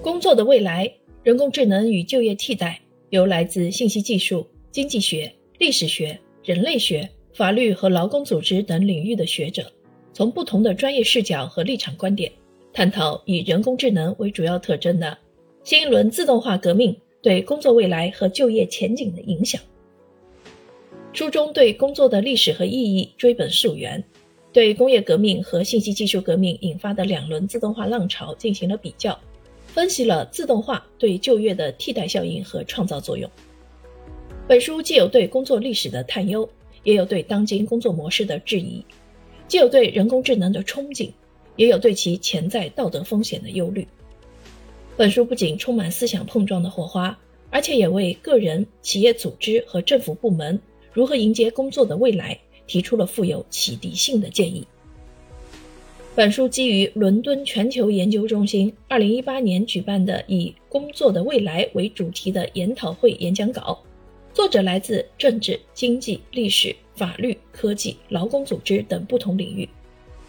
工作的未来，人工智能与就业替代，由来自信息技术、经济学、历史学、人类学、法律和劳工组织等领域的学者，从不同的专业视角和立场观点，探讨以人工智能为主要特征的新一轮自动化革命对工作未来和就业前景的影响。书中对工作的历史和意义追本溯源，对工业革命和信息技术革命引发的两轮自动化浪潮进行了比较。分析了自动化对就业的替代效应和创造作用。本书既有对工作历史的探幽，也有对当今工作模式的质疑；既有对人工智能的憧憬，也有对其潜在道德风险的忧虑。本书不仅充满思想碰撞的火花，而且也为个人、企业组织和政府部门如何迎接工作的未来提出了富有启迪性的建议。本书基于伦敦全球研究中心2018年举办的以“工作的未来”为主题的研讨会演讲稿，作者来自政治、经济、历史、法律、科技、劳工组织等不同领域，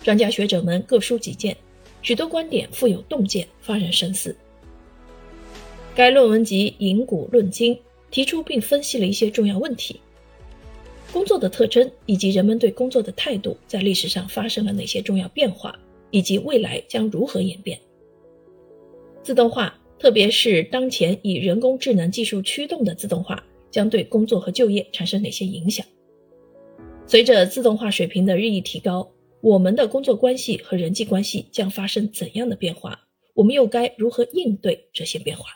专家学者们各抒己见，许多观点富有洞见，发人深思。该论文集引古论今，提出并分析了一些重要问题：工作的特征以及人们对工作的态度在历史上发生了哪些重要变化。以及未来将如何演变？自动化，特别是当前以人工智能技术驱动的自动化，将对工作和就业产生哪些影响？随着自动化水平的日益提高，我们的工作关系和人际关系将发生怎样的变化？我们又该如何应对这些变化？